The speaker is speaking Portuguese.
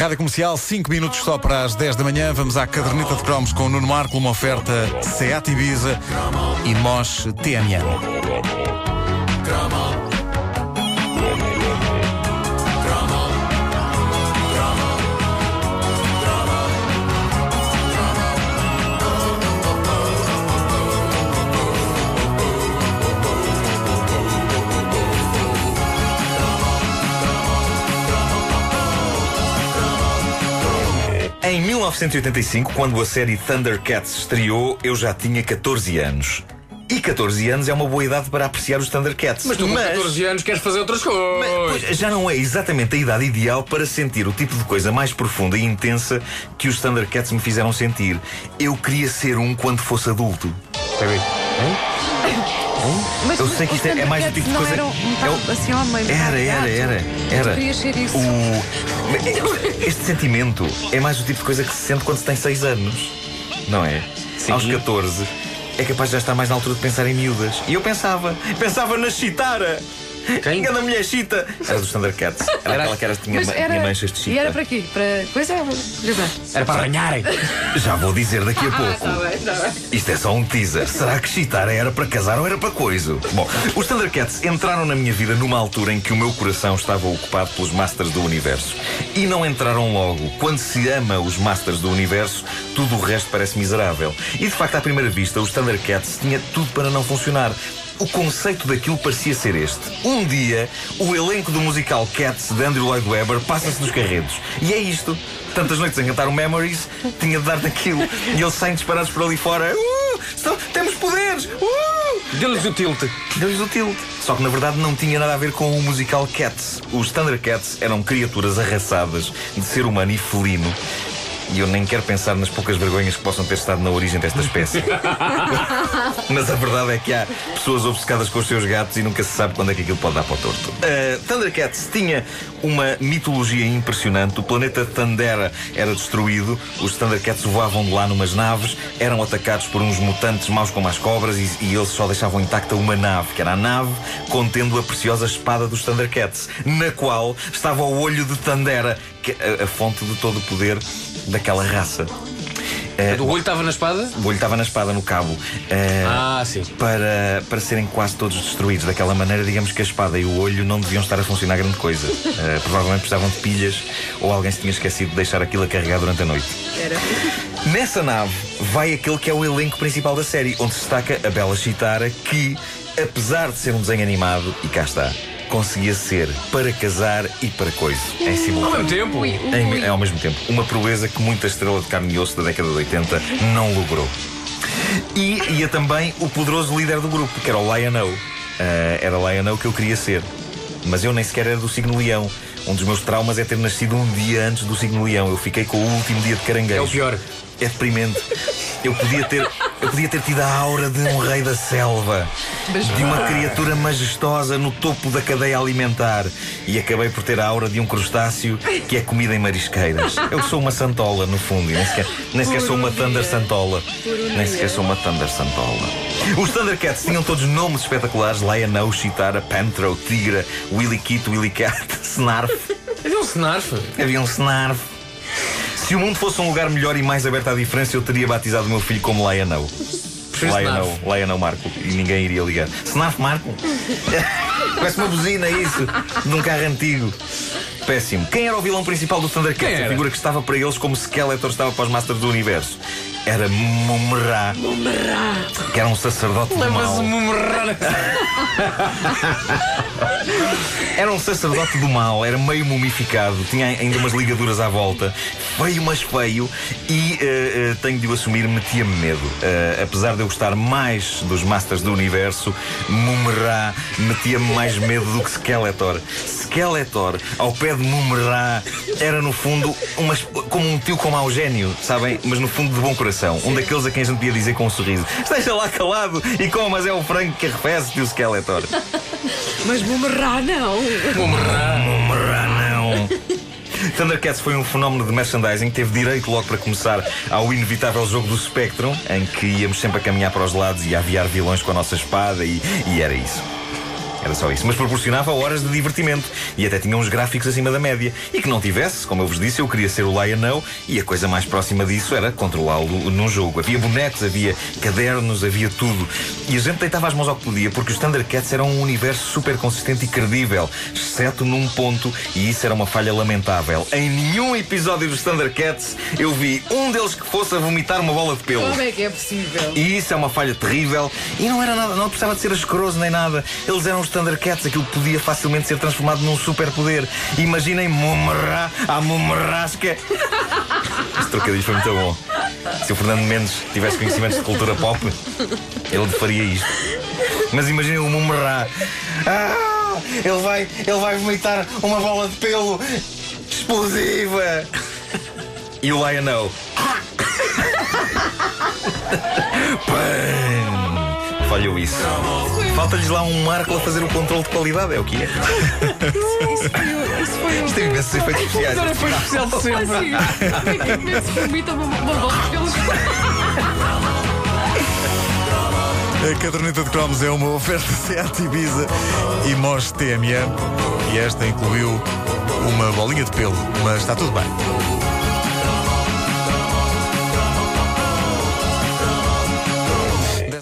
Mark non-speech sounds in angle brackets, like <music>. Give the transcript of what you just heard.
Rádio Comercial, 5 minutos só para as 10 da manhã. Vamos à caderneta de cromos com o Nuno Marco, uma oferta Seat Ibiza e Mosh TMN. Em 1985, quando a série Thundercats estreou, eu já tinha 14 anos. E 14 anos é uma boa idade para apreciar os Thundercats. Mas tu com 14 anos queres fazer outras coisas. Pois, já não é exatamente a idade ideal para sentir o tipo de coisa mais profunda e intensa que os Thundercats me fizeram sentir. Eu queria ser um quando fosse adulto. Mas Eu sei que isto é, é mais do tipo de coisa. Não eram é o- assim, homem, Era, era, era, era. Tu querias ser isso. O... Este sentimento é mais o tipo de coisa que se sente quando se tem 6 anos. Não é? Aos 14 é capaz de já estar mais na altura de pensar em miúdas. E eu pensava, pensava na Chitara. Quem? Cada mulher chita. Era dos Thundercats. Era aquela que era, tinha, Mas ma- era, tinha manchas de chita. E era para quê? Para. Pois é, já bem. Era para arranharem. Já vou dizer daqui a pouco. Tá bem, tá bem. Isto é só um teaser. Será que Chitara era para casar ou era para coisa? Bom, os Thundercats entraram na minha vida numa altura em que o meu coração estava ocupado pelos Masters do Universo. E não entraram logo. Quando se ama os Masters do Universo, tudo o resto parece miserável. E de facto, à primeira vista, os Thundercats tinha tudo para não funcionar. O conceito daquilo parecia ser este. Um dia, o elenco do musical Cats de Andrew Lloyd Webber passa-se dos carretos. E é isto. Tantas noites a cantar o Memories, tinha de dar daquilo. E eles saem disparados por ali fora. Uh, estão- temos poderes! Uh! Deu-lhes o tilt. Deu-lhes o tilt. Só que na verdade não tinha nada a ver com o musical Cats. Os Thundercats eram criaturas arrasadas de ser humano e felino. E eu nem quero pensar nas poucas vergonhas que possam ter estado na origem desta espécie. <laughs> Mas a verdade é que há pessoas obcecadas com os seus gatos e nunca se sabe quando é que aquilo pode dar para o torto. Uh, Thundercats tinha uma mitologia impressionante. O planeta Thundera era destruído, os Thundercats voavam de lá numas naves, eram atacados por uns mutantes maus como as cobras e, e eles só deixavam intacta uma nave, que era a nave contendo a preciosa espada dos Thundercats, na qual estava o olho de é a, a fonte de todo o poder daquela raça. Uh, O olho estava na espada? o olho estava na espada, no cabo. Uh, Ah, sim. para, para serem quase todos destruídos daquela maneira, digamos que a espada e o olho não deviam estar a funcionar grande coisa. Uh, provavelmente precisavam de pilhas ou alguém se tinha esquecido de deixar aquilo a carregar durante a noite. Era. Nessa nave vai aquele que é o elenco principal da série, onde se destaca a bela Chitara, que, apesar de ser um desenho animado, e cá está, conseguia ser para casar e para coisa, em Ao simultâneo. mesmo tempo. Ui, ui, Em- ao mesmo tempo. Uma proeza que muita estrela de carne e osso da década de 80 não logrou. E ia também o poderoso líder do grupo, que era o Lion-O. Ah, era Lion-O que eu queria ser. Mas eu nem sequer era do signo Leão. Um dos meus traumas é ter nascido um dia antes do signo Leão. Eu fiquei com o último dia de caranguejo. É o pior. É deprimente. Eu podia ter, eu podia ter tido a aura de um rei da selva, de uma criatura majestosa no topo da cadeia alimentar, e acabei por ter a aura de um crustáceo que é comida em marisqueiras. Eu sou uma santola, no fundo, e nem sequer, nem sequer sou uma Thunder Santola. Nem sequer sou uma Thunder Santola. Os Thundercats tinham todos nomes espetaculares: Lion-O, Chitara, Panthro, Tigra, Willy Kit, Willy Cat, <laughs> Snarf. Havia um snarf. Havia um Snarf. Se o mundo fosse um lugar melhor e mais aberto à diferença, eu teria batizado o meu filho como Lion-O, Snarf. Lion-O Marco. E ninguém iria ligar. Snarf Marco? <laughs> Parece uma buzina isso, de um carro antigo. Péssimo. Quem era o vilão principal do Thundercats? A figura que estava para eles como Skeletor estava para os Masters do Universo. Era Mumra. Que era um sacerdote do mal. Lembra-se morrer. <laughs> Era um sacerdote do mal, era meio mumificado, tinha ainda umas ligaduras à volta, feio, mas feio, e eh, eh, tenho de o assumir, metia-me medo. Eh, apesar de eu gostar mais dos Masters do Universo, Mumerá metia-me mais medo do que Skeletor. Skeletor, ao pé de Mumerá, era no fundo uma, esp- como um tio com mau gênio, sabem? Mas no fundo de bom coração. Um daqueles a quem a gente podia dizer com um sorriso: Esteja lá calado e comas é o frango que arrefece, tio Skeletor. <laughs> <laughs> Mas Bumerá não. Mumerá, não. Thundercats foi um fenómeno de merchandising, teve direito logo para começar ao inevitável jogo do Spectrum, em que íamos sempre a caminhar para os lados e a aviar vilões com a nossa espada, e, e era isso. Era só isso. Mas proporcionava horas de divertimento e até tinha uns gráficos acima da média. E que não tivesse, como eu vos disse, eu queria ser o Lionel e a coisa mais próxima disso era controlá-lo num jogo. Havia bonecos, havia cadernos, havia tudo. E a gente deitava as mãos ao que podia porque os Thundercats eram um universo super consistente e credível, exceto num ponto, e isso era uma falha lamentável. Em nenhum episódio dos Thundercats eu vi um deles que fosse a vomitar uma bola de pelo. Como é que é possível? E isso é uma falha terrível. E não era nada, não precisava de ser asqueroso nem nada. Eles eram os Thundercats, aquilo podia facilmente ser transformado num superpoder. Imaginem Mumra, a Mumrasca. Este trocadilho foi muito bom. Se o Fernando Mendes tivesse conhecimentos de cultura pop, ele faria isto. Mas imaginem o Mumra. Ah, ele vai, ele vai vomitar uma bola de pelo explosiva. E o Lionel. <laughs> Pam! Falhou isso. Falta-lhes lá um Marco a fazer o controle de qualidade, é o que é. Isso foi, isso foi. Isto tem imensos efeitos especiais. Agora foi especial de sempre. se vomita uma, pelos? A caderneta de cromos é uma oferta <laughs> Seat Ibiza e Mosh TMN. E esta incluiu uma bolinha de pelo, mas está tudo bem.